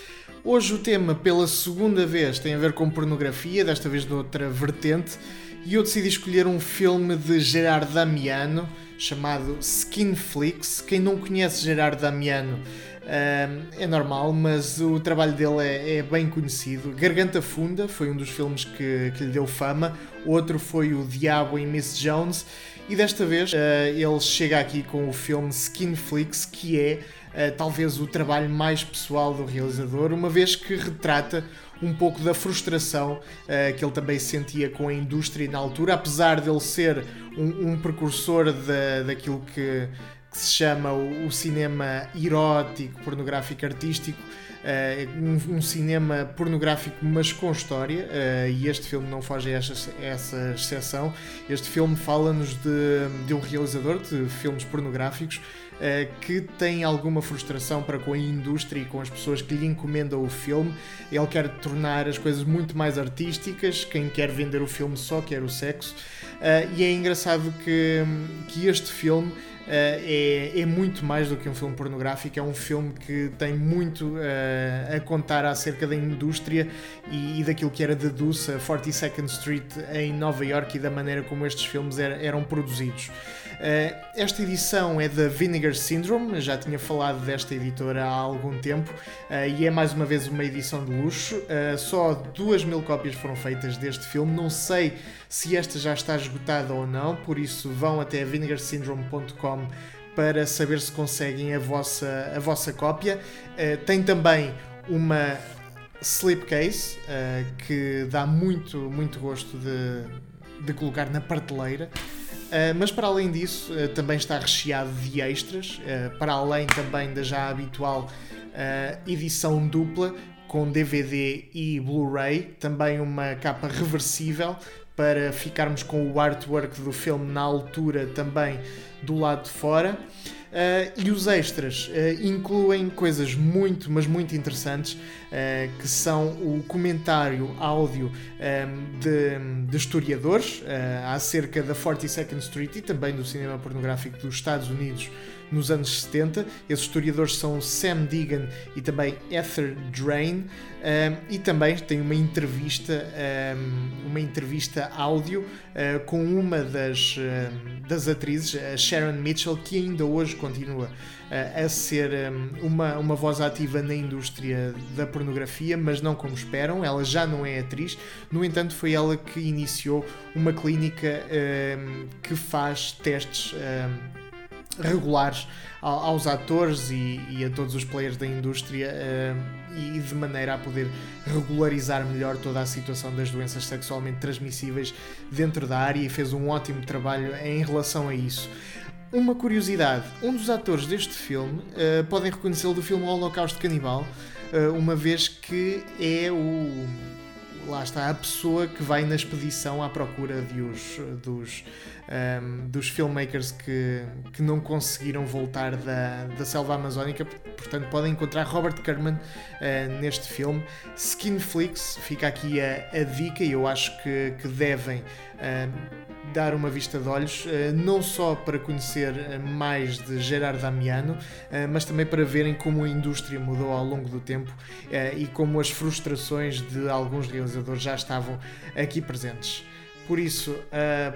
S8: Hoje o tema, pela segunda vez, tem a ver com pornografia, desta vez de outra vertente, e eu decidi escolher um filme de Gerard Damiano chamado Skin Flicks. Quem não conhece Gerard Damiano é normal, mas o trabalho dele é, é, bem conhecido. Garganta Funda foi um dos filmes que, que lhe deu fama, outro foi O Diabo em Miss Jones e desta vez uh, ele chega aqui com o filme Skinflix, que é uh, talvez o trabalho mais pessoal do realizador, uma vez que retrata um pouco da frustração uh, que ele também sentia com a indústria na altura, apesar de ele ser um, um precursor da, daquilo que, que, se chama o, o cinema erótico, pornográfico, artístico. Uh, um, um, cinema pornográfico, mas com história, uh, e este filme não foge a essa, essa exceção. Este filme fala-nos de, de um realizador de filmes pornográficos Uh, que tem alguma frustração para com a indústria e com as pessoas que lhe encomendam o filme. Ele quer tornar as coisas muito mais artísticas. Quem quer vender o filme só quer o sexo. E é engraçado que, que este filme é, é muito mais do que um filme pornográfico, é um filme que tem muito uh, a contar acerca da indústria e, e, daquilo que era da Dusa, 42nd Street em Nova York e da maneira como estes filmes er, eram produzidos. Uh, esta edição é da Vinegar Syndrome, já tinha falado desta editora há algum tempo uh, e é mais uma vez uma edição de luxo. Uh, só duas mil cópias foram feitas deste filme. Não sei se esta já está esgotada ou não, por isso vão até vinegarsyndrome.com para saber se conseguem a vossa, a vossa cópia. tem também uma slipcase que dá muito, muito gosto de, de colocar na prateleira. Uh, mas para além disso, uh, também está recheado de extras, uh, para além também da já habitual edição dupla com DVD e Blu-ray, também uma capa reversível para ficarmos com o artwork do filme na altura também do lado de fora. Uh, e os extras uh, incluem coisas muito, mas muito interessantes, uh, que são o comentário áudio um, de, de, historiadores acerca da 42nd Street e também do cinema pornográfico dos Estados Unidos nos anos 70. Esses historiadores são Sam Deegan e também Ether Drain. Um, e também tem uma entrevista, um, uma entrevista áudio uh, com uma das, uh, das atrizes, Sharon Mitchell, que ainda hoje continua uh, a ser um, uma, uma voz ativa na indústria da pornografia, mas não como esperam. Ela já não é atriz, no entanto, foi ela que iniciou uma clínica que faz testes regulares aos atores e, e, a todos os players da indústria uh, e de maneira a poder regularizar melhor toda a situação das doenças sexualmente transmissíveis dentro da área e fez um ótimo trabalho em relação a isso. Uma curiosidade: um dos atores deste filme uh, podem reconhecê-lo do filme Holocausto Canibal, uh, uma vez que é o lá está a pessoa que vai na expedição à procura de os, dos, um, dos filmmakers que, que não conseguiram voltar da, da selva amazónica. Portanto, podem encontrar Robert Kerman uh, neste filme. Skinflix, fica aqui a, a dica e eu acho que, que devem. Uh, dar uma vista de olhos, uh, não só para conhecer mais de Gerard Damiano, mas também para verem como a indústria mudou ao longo do tempo e como as frustrações de alguns realizadores já estavam aqui presentes. Por isso,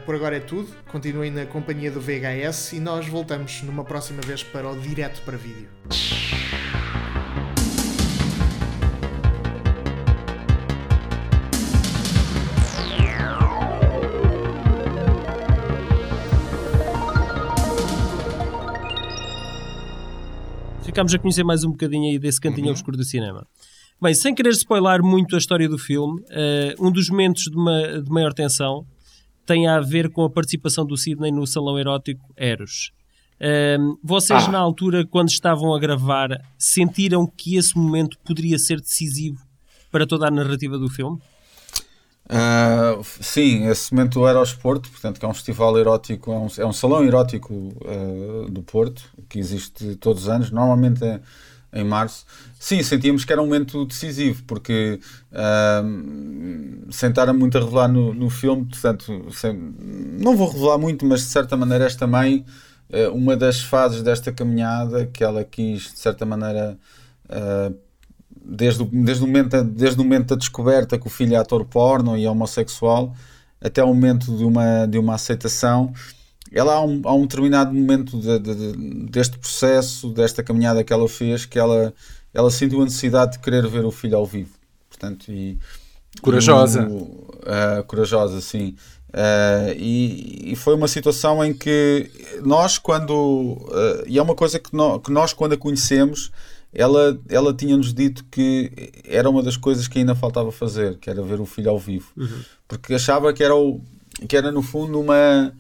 S8: por agora é tudo. Continuem na companhia do VHS e nós voltamos numa próxima vez para o direto para vídeo.
S3: Ficámos a conhecer mais um bocadinho aí desse cantinho uhum. obscuro do cinema. Bem, sem querer spoiler muito a história do filme, uh, um dos momentos de, de maior tensão tem a ver com a participação do Sidney no salão erótico Eros. Uh, vocês, ah. na altura, quando estavam a gravar, sentiram que esse momento poderia ser decisivo para toda a narrativa do filme?
S2: Uh, sim, esse momento do Aerosporto, portanto, que é um festival erótico, é um, é um salão erótico uh, do Porto, que existe todos os anos, normalmente é em março, sim, sentíamos que era um momento decisivo, porque uh, sentaram muito a revelar no, no filme, portanto, sem, não vou revelar muito, mas de certa maneira esta mãe, uh, uma das fases desta caminhada que ela quis, de certa maneira, uh, desde, o, desde, o momento, desde o momento da descoberta que o filho é ator porno e é homossexual, até o momento de uma, de uma aceitação, ela há um, há um determinado momento de, de, de, deste processo, desta caminhada que ela fez, que ela, ela sentiu a necessidade de querer ver o filho ao vivo. Portanto, e,
S1: corajosa.
S2: E, uh, corajosa, sim. Uh, e, e, foi uma situação em que nós, quando. Uh, e é uma coisa que, no, que nós, quando a conhecemos, ela, ela tinha-nos dito que era uma das coisas que ainda faltava fazer, que era ver o filho ao vivo. Uhum. Porque achava que era, o, que era, no fundo, uma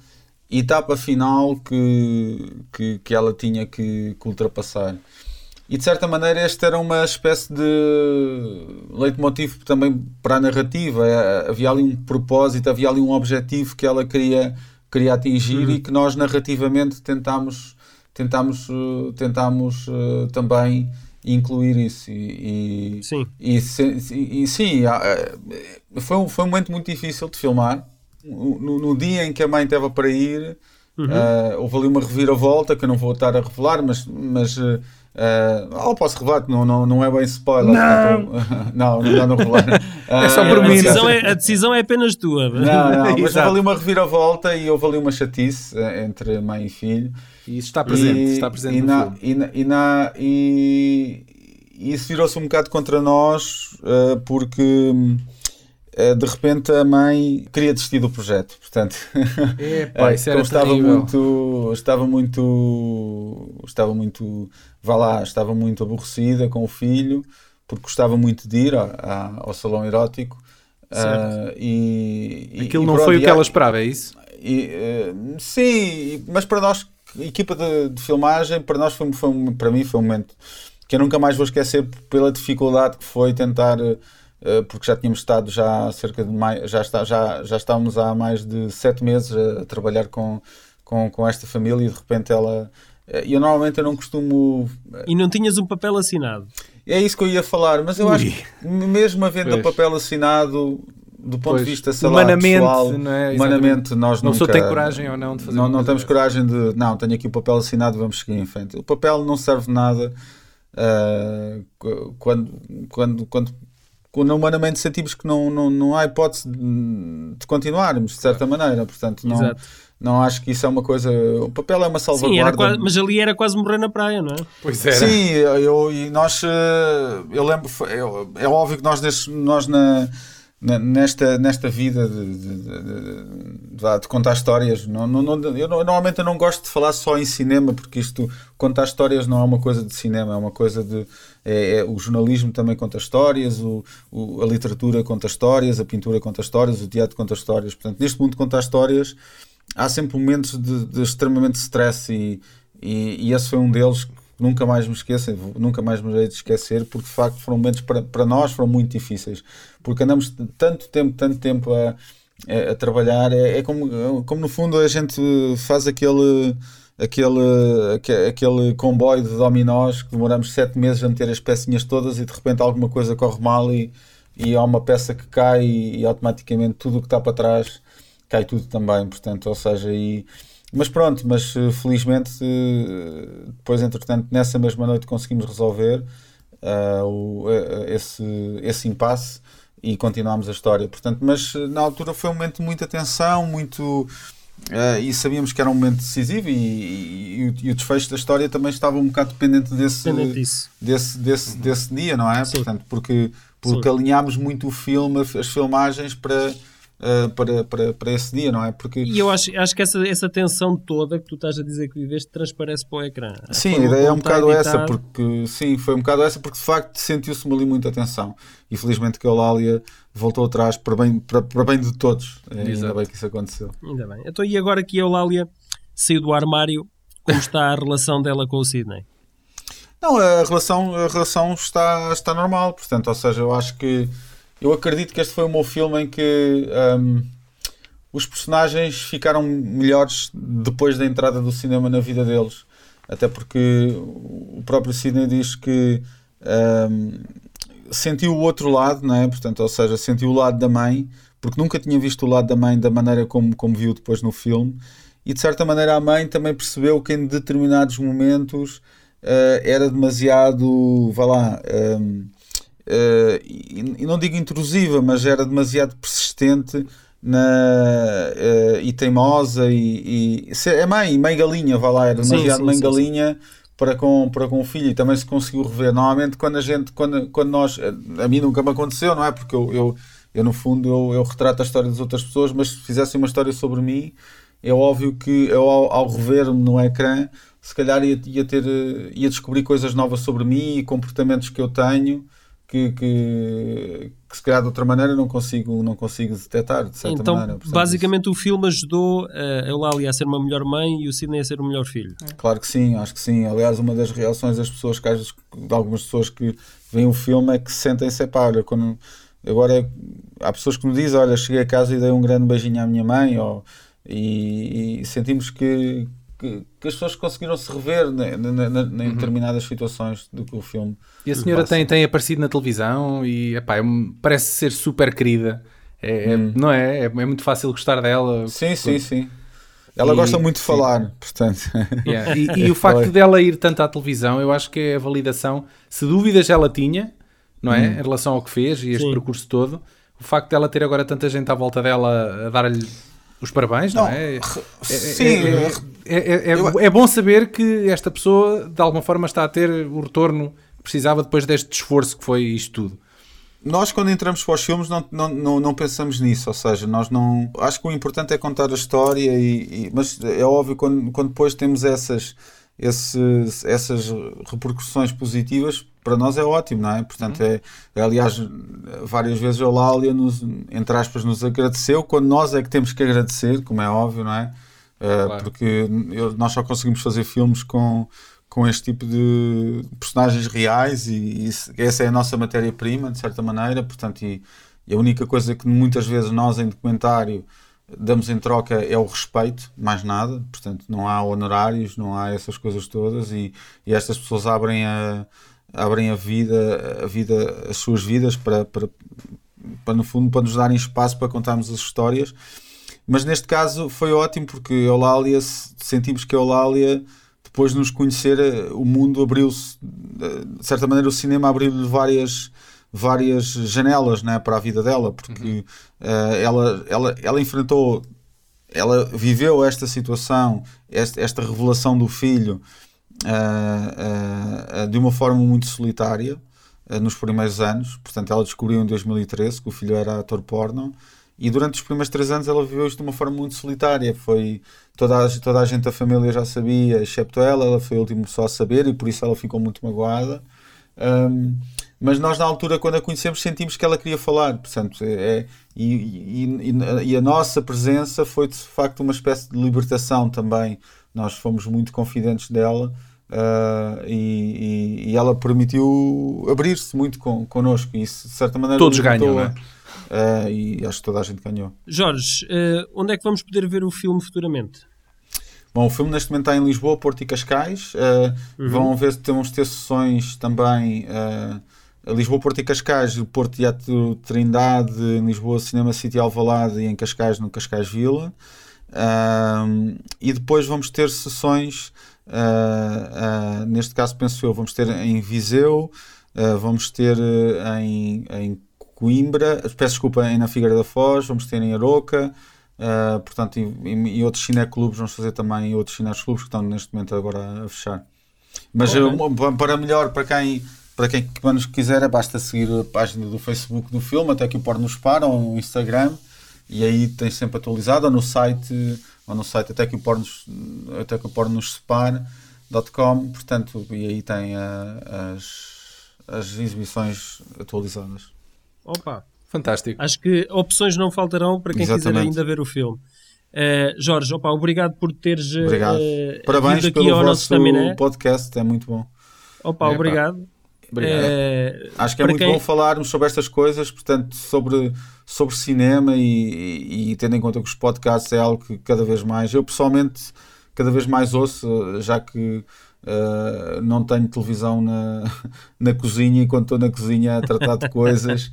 S2: etapa final que, que, que ela tinha que, que, ultrapassar. E de certa maneira, esta era uma espécie de leitmotiv também para a narrativa. É, havia ali um propósito, havia ali um objetivo que ela queria, queria atingir uhum. e que nós narrativamente tentámos, tentámos, eh, tentámos uh, também incluir isso. E,
S3: e sim,
S2: e, e, e sim eh, foi, um, foi um momento muito difícil de filmar no, no, dia em que a mãe estava para ir, uhum. uh, houve ali uma reviravolta que eu não vou estar a revelar, mas. mas uh, oh, posso revelar, não, não, não é bem spoiler.
S3: Não, <laughs>
S2: não, não dá no revelar.
S3: é só por mim. A decisão é, a decisão é apenas tua.
S2: Não, não, mas houve ali uma reviravolta e houve ali uma chatice entre mãe e filho.
S1: E isso está presente, e, está presente
S2: e na, e, na, e, na, e, e isso virou-se um bocado contra nós uh, porque eh, de repente a mãe queria desistir do projeto, portanto,
S1: Epa, <laughs> isso era
S2: estava muito, estava muito, estava muito, vá lá, estava muito aborrecida com o filho, porque gostava muito de ir a, a, ao salão erótico. Uh, e,
S1: Aquilo e, não foi o que ela esperava, é isso?
S2: E, uh, sim, mas para nós, equipa de, de, filmagem, para nós foi, foi, para mim foi um momento que eu nunca mais vou esquecer pela dificuldade que foi tentar eh, porque já tínhamos estado já há cerca de mais, já, está, já, já estávamos há mais de sete meses a, a trabalhar com, com, com esta família e de repente ela eu normalmente eu não costumo.
S3: Eh, e não tinhas um papel assinado?
S2: É isso que eu ia falar, mas eu Ui. acho que mesmo havendo o papel assinado, do ponto pois. de vista salário humanamente, pessoal, não é? humanamente nós
S1: não
S2: nunca...
S1: Não tem coragem ou não de fazer
S2: Não, não temos coragem de... Não, tenho aqui o papel assinado, vamos seguir em frente. O papel não serve de nada uh, quando, quando, quando quando humanamente sentimos que não, não, não há hipótese de, continuarmos, de certa maneira. Portanto, não, não acho que isso é uma coisa. O papel é uma salvaguarda.
S3: Sim, quase, mas ali era quase morrer na praia, não é?
S1: Pois era.
S2: Sim, eu, e nós. Eh, eu lembro. Eu, é óbvio que nós, nesse, nós na. nesta, nesta vida de, de, de, de, contar histórias. Não, não, não, eu normalmente eu não gosto de falar só em cinema, porque isto contar histórias não é uma coisa de cinema, é uma coisa de. É, é, o jornalismo também conta histórias, o, o, a literatura conta histórias, a pintura conta histórias, o teatro conta histórias. Portanto, neste mundo contar histórias há sempre momentos de, de extremamente stress e, e, e, esse foi um deles nunca mais me esqueço, nunca mais me hei de esquecer, porque de facto foram momentos para, para nós foram muito difíceis, porque andamos tanto tempo, tanto tempo a, a, a trabalhar, é, é, como, como no fundo a gente faz aquele aquele, aquele comboio de dominós que demoramos sete meses a meter as pecinhas todas e de repente alguma coisa corre mal e, e há uma peça que cai e, e automaticamente tudo o que está para trás cai tudo também, portanto, ou seja, e, mas pronto, mas eh, felizmente eh, depois, entretanto, nessa mesma noite conseguimos resolver uh, o, esse, esse impasse e continuámos a história. Portanto, mas na altura foi um momento de muita tensão, muito. Uh, e sabíamos que era um momento decisivo e, e, e, o, desfecho da história também estava um bocado dependente desse, dependente desse, desse, desse dia, não é? Sim. Portanto, porque, porque alinhámos muito o filme, as filmagens para uh, para, para, para esse dia, não é?
S3: Porque... E eu acho, acho que essa, essa tensão toda que tu estás a dizer que viveste transparece para o ecrã.
S2: Sim, a ideia é um bocado essa, porque sim, foi um bocado essa, porque de facto sentiu-se-me ali muita tensão. E felizmente que a Eulália voltou atrás para bem, para, para bem de todos. É, ainda bem que isso aconteceu.
S3: Ainda bem. Então, e agora que a Eulália saiu do armário, como está a relação dela com o Sidney?
S2: Não, a relação, a relação está, está normal, portanto, ou seja, eu acho que eu acredito que este foi o meu filme em que um, os personagens ficaram melhores depois da entrada do cinema na vida deles. Até porque o próprio Sidney diz que um, sentiu o outro lado, não é? Portanto, ou seja, sentiu o lado da mãe, porque nunca tinha visto o lado da mãe da maneira como, como viu depois no filme. E de certa maneira a mãe também percebeu que em determinados momentos uh, era demasiado, vá lá, um, e, e, não digo intrusiva, mas era demasiado persistente na, uh, e teimosa e, e é mãe, mãe galinha, vá lá, era demasiado sim, sim, mãe sim, galinha para com, para com o filho e também se conseguiu rever. Normalmente quando a gente, quando, quando nós, a mim nunca me aconteceu, não é? Porque eu, eu, eu no fundo eu, eu retrato a história das outras pessoas, mas se fizessem uma história sobre mim, é óbvio que eu ao, ao rever-me no ecrã se calhar ia, ia, ter, ia descobrir coisas novas sobre mim e comportamentos que eu tenho que, que, que, se calhar de outra maneira não consigo, não consigo detectar, de certa
S3: então,
S2: maneira.
S3: Basicamente isso. o filme ajudou a Eulália a ser uma melhor mãe e o Sidney a ser o melhor filho.
S2: É. Claro que sim, acho que sim. Aliás, uma das reações das pessoas, que de algumas pessoas que veem o filme é que se sentem-se, pá, olha, quando... Agora, há pessoas que me dizem, olha, cheguei a casa e dei um grande beijinho à minha mãe, ou, e, e sentimos que, que, que, as pessoas conseguiram se rever em uhum. determinadas situações do que o filme.
S1: E a senhora tem, tem aparecido na televisão e epá, é, parece ser super querida. É, é hum. não é? é? é? muito fácil gostar dela.
S2: Sim, sim, sim. Ela e, gosta muito de falar, sim. portanto. <laughs>
S1: Yeah. <laughs> E, e, o facto dela ir tanto à televisão, eu acho que é a validação. Se dúvidas ela tinha, não é? Hum. Em relação ao que fez e este sim. percurso todo, o facto dela ter agora tanta gente à volta dela a dar-lhe os parabéns, não, não é? Sim. É, é, é, é, bom saber que esta pessoa, de alguma forma, está a ter o retorno que precisava depois deste esforço que foi isto tudo.
S2: Nós, quando entramos para os filmes, não, não, não, não, pensamos nisso, ou seja, nós não. Acho que o importante é contar a história, e, e mas é óbvio quando, quando depois temos essas, esses, essas repercussões positivas, para nós é ótimo, não é? Portanto, uhum. é, aliás, várias vezes a Lália, nos, entre aspas, nos agradeceu, quando nós é que temos que agradecer, como é óbvio, não é? Uh, claro. Porque nós só conseguimos fazer filmes com, com este tipo de personagens reais e, e essa é a nossa matéria-prima, de certa maneira, portanto, e, e, a única coisa que muitas vezes nós em documentário damos em troca é o respeito, mais nada, portanto, não há honorários, não há essas coisas todas e, e estas pessoas abrem a abrem a vida, a vida, as suas vidas para, para, para no fundo para nos darem espaço para contarmos as histórias. Mas neste caso foi ótimo porque Eulália, sentimos que a Eulália, depois de nos conhecer, o mundo abriu-se, de certa maneira o cinema abriu-lhe várias, várias janelas né, para a vida dela, porque uhum. uh, ela, ela, ela enfrentou, ela viveu esta situação, esta, esta revelação do filho, uh, uh, de uma forma muito solitária. nos primeiros anos. Portanto, ela descobriu em 2013 que o filho era ator porno. E durante os primeiros três anos ela viveu isto de uma forma muito solitária. Foi toda a, toda a gente da família já sabia, excepto ela. Ela foi a última pessoa a saber e por isso ela ficou muito magoada. Um, mas nós na altura quando a conhecemos sentimos que ela queria falar portanto é, e, e, e, a nossa presença foi de facto uma espécie de libertação também nós fomos muito confidentes dela uh, e, e, ela permitiu abrir-se muito con, connosco e isso de certa maneira
S1: todos ganham não é?
S2: Uh, e acho que toda a gente ganhou
S3: Jorge, uh, onde é que vamos poder ver o filme futuramente?
S2: Bom, o filme neste momento está em Lisboa, Porto e Cascais. Uh, uhum. Vão ver se temos ter sessões também uh, Lisboa, Porto e Cascais, o Porto Teatro Trindade, em Lisboa, Cinema City Alvalade e em Cascais, no Cascais Vila. Uh, e depois vamos ter sessões, neste caso penso eu, vamos ter em Viseu, vamos ter em, em Coimbra, peço desculpa, na Figueira da Foz, vamos ter em Aroca, Uh, portanto, e, e, outros cineclubes, vamos fazer também outros cineclubes que estão neste momento agora a fechar. Mas okay. para melhor, para quem, para quem nos quiser, basta seguir a página do Facebook do filme, até que o Porno nos para, ou no Instagram, e aí tem sempre atualizado, ou no site, ou no site até que o Porno, até que o porno nos separe.com, portanto, e aí tem uh, as, as exibições atualizadas.
S3: Opa!
S1: Fantástico.
S3: Acho que opções não faltarão para quem Exatamente. quiser ainda ver o filme. Uh, Jorge, opa, obrigado por teres
S2: obrigado. Uh, Parabéns
S3: aqui
S2: pelo
S3: ao
S2: vosso podcast, é muito bom.
S3: Opa, é, obrigado.
S2: obrigado. Uh, Acho que é muito quem... bom falarmos sobre estas coisas, portanto, sobre, sobre cinema e, e, e, tendo em conta que os podcasts é algo que cada vez mais, eu pessoalmente, cada vez mais ouço, já que Uh, não tenho televisão na, <laughs> na cozinha e quando estou na cozinha a tratar de coisas,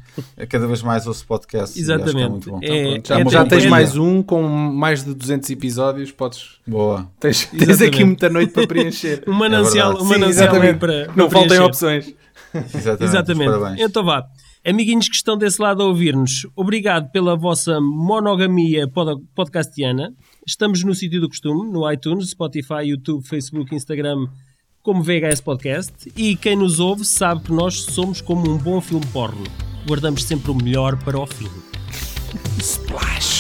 S2: cada vez mais ouço podcast.
S3: É Exatamente.
S1: É então, já, é já tens mais um com mais de 200 episódios. Podes.
S2: Boa.
S1: Tens, tens aqui muita noite para preencher. <laughs>
S3: um manancial, é um manancial Sim, para, para,
S1: Não faltem opções.
S2: Exatamente.
S3: exatamente. Então vá. Amiguinhos que estão desse lado a ouvir-nos, obrigado pela vossa monogamia podcastiana. Estamos no sítio do costume, no iTunes, Spotify, YouTube, Facebook, Instagram, como VHS Podcast. E quem nos ouve sabe que nós somos como um bom filme porno. Guardamos sempre o melhor para o fim.
S1: Splash!